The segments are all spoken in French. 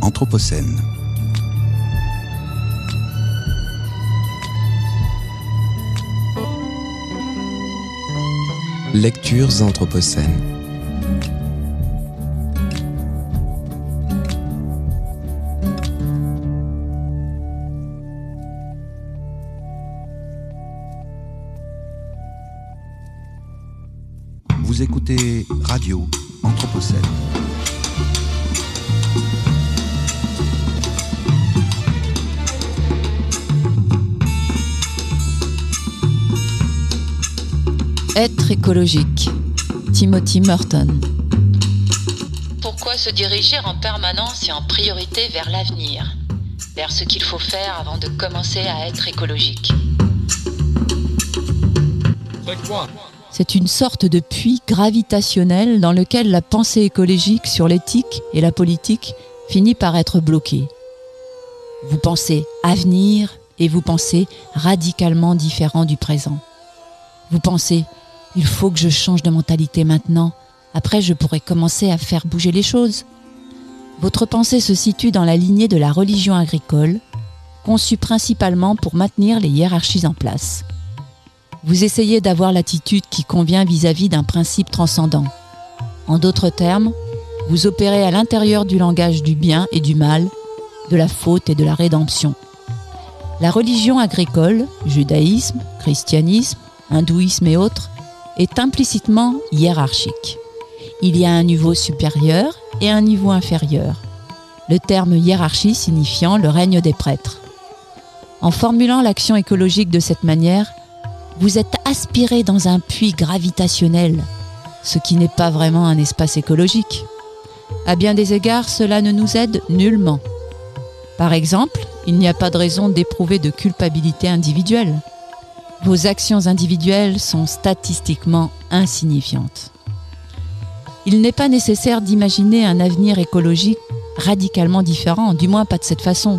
Anthropocène. Lectures Anthropocènes. Vous écoutez Radio Anthropocène. Être écologique. Timothy Merton. Pourquoi se diriger en permanence et en priorité vers l'avenir, vers ce qu'il faut faire avant de commencer à être écologique C'est une sorte de puits gravitationnel dans lequel la pensée écologique sur l'éthique et la politique finit par être bloquée. Vous pensez avenir et vous pensez radicalement différent du présent. Vous pensez il faut que je change de mentalité maintenant. Après, je pourrai commencer à faire bouger les choses. Votre pensée se situe dans la lignée de la religion agricole, conçue principalement pour maintenir les hiérarchies en place. Vous essayez d'avoir l'attitude qui convient vis-à-vis d'un principe transcendant. En d'autres termes, vous opérez à l'intérieur du langage du bien et du mal, de la faute et de la rédemption. La religion agricole, judaïsme, christianisme, hindouisme et autres, est implicitement hiérarchique. Il y a un niveau supérieur et un niveau inférieur. Le terme hiérarchie signifiant le règne des prêtres. En formulant l'action écologique de cette manière, vous êtes aspiré dans un puits gravitationnel, ce qui n'est pas vraiment un espace écologique. À bien des égards, cela ne nous aide nullement. Par exemple, il n'y a pas de raison d'éprouver de culpabilité individuelle vos actions individuelles sont statistiquement insignifiantes. Il n'est pas nécessaire d'imaginer un avenir écologique radicalement différent, du moins pas de cette façon.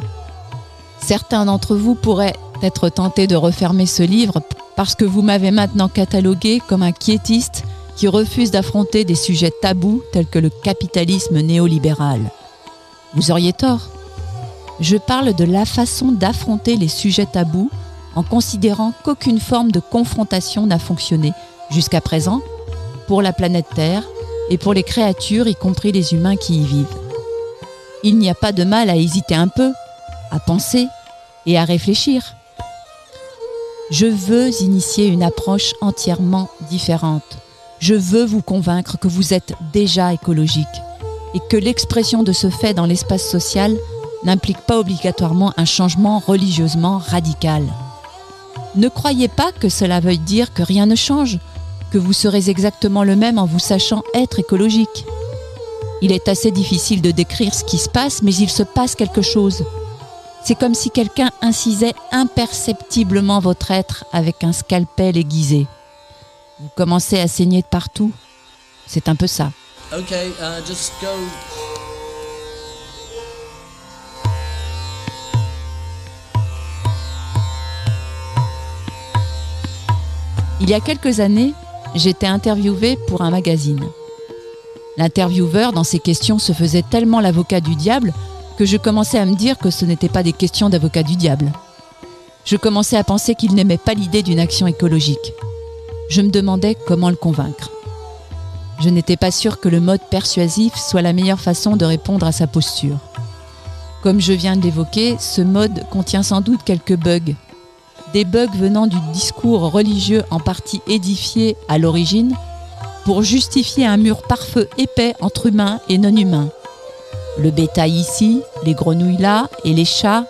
Certains d'entre vous pourraient être tentés de refermer ce livre parce que vous m'avez maintenant catalogué comme un quiétiste qui refuse d'affronter des sujets tabous tels que le capitalisme néolibéral. Vous auriez tort. Je parle de la façon d'affronter les sujets tabous en considérant qu'aucune forme de confrontation n'a fonctionné jusqu'à présent pour la planète Terre et pour les créatures, y compris les humains qui y vivent. Il n'y a pas de mal à hésiter un peu, à penser et à réfléchir. Je veux initier une approche entièrement différente. Je veux vous convaincre que vous êtes déjà écologique et que l'expression de ce fait dans l'espace social n'implique pas obligatoirement un changement religieusement radical. Ne croyez pas que cela veuille dire que rien ne change, que vous serez exactement le même en vous sachant être écologique. Il est assez difficile de décrire ce qui se passe, mais il se passe quelque chose. C'est comme si quelqu'un incisait imperceptiblement votre être avec un scalpel aiguisé. Vous commencez à saigner de partout. C'est un peu ça. Uh. Il y a quelques années, j'étais interviewée pour un magazine. L'intervieweur, dans ses questions, se faisait tellement l'avocat du diable que je commençais à me dire que ce n'était pas des questions d'avocat du diable. Je commençais à penser qu'il n'aimait pas l'idée d'une action écologique. Je me demandais comment le convaincre. Je n'étais pas sûre que le mode persuasif soit la meilleure façon de répondre à sa posture. Comme je viens de l'évoquer, ce mode contient sans doute quelques bugs des bugs venant du discours religieux en partie édifié à l'origine pour justifier un mur pare-feu épais entre humains et non-humains. Le bétail ici, les grenouilles là et les chats,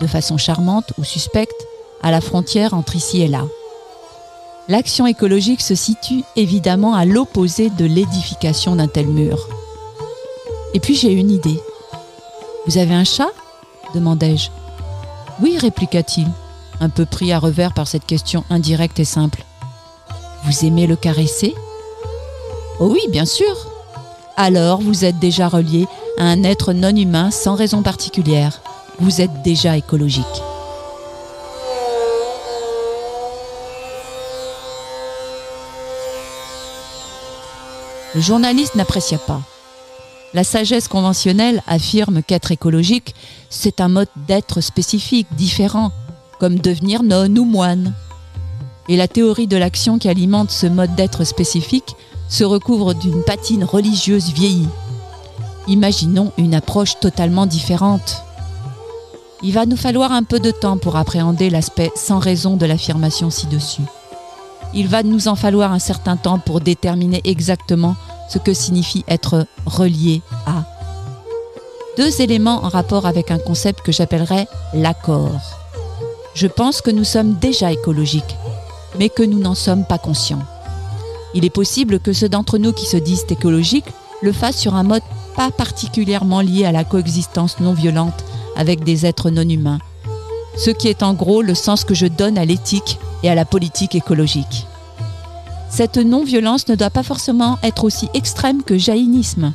de façon charmante ou suspecte, à la frontière entre ici et là. L'action écologique se situe évidemment à l'opposé de l'édification d'un tel mur. Et puis j'ai une idée. Vous avez un chat? demandai-je. Oui, répliqua-t-il un peu pris à revers par cette question indirecte et simple. Vous aimez le caresser? Oh oui, bien sûr. Alors vous êtes déjà relié à un être non humain sans raison particulière. Vous êtes déjà écologique. Le journaliste n'apprécia pas. La sagesse conventionnelle affirme qu'être écologique, c'est un mode d'être spécifique, différent, comme devenir nonne ou moine. Et la théorie de l'action qui alimente ce mode d'être spécifique se recouvre d'une patine religieuse vieillie. Imaginons une approche totalement différente. Il va nous falloir un peu de temps pour appréhender l'aspect sans raison de l'affirmation ci-dessus. Il va nous en falloir un certain temps pour déterminer exactement ce que signifie être relié à. Deux éléments en rapport avec un concept que j'appellerais l'accord. Je pense que nous sommes déjà écologiques, mais que nous n'en sommes pas conscients. Il est possible que ceux d'entre nous qui se disent écologiques le fassent sur un mode pas particulièrement lié à la coexistence non violente avec des êtres non humains, ce qui est en gros le sens que je donne à l'éthique et à la politique écologique. Cette non-violence ne doit pas forcément être aussi extrême que jaïnisme.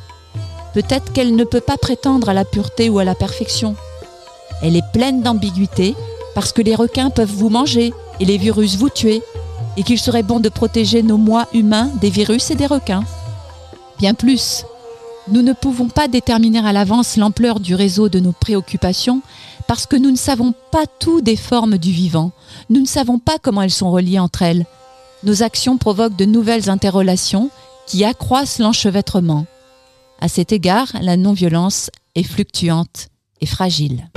Peut-être qu'elle ne peut pas prétendre à la pureté ou à la perfection. Elle est pleine d'ambiguïté parce que les requins peuvent vous manger et les virus vous tuer, et qu'il serait bon de protéger nos moi humains des virus et des requins. Bien plus, nous ne pouvons pas déterminer à l'avance l'ampleur du réseau de nos préoccupations parce que nous ne savons pas tout des formes du vivant, nous ne savons pas comment elles sont reliées entre elles, nos actions provoquent de nouvelles interrelations qui accroissent l'enchevêtrement. À cet égard, la non-violence est fluctuante et fragile.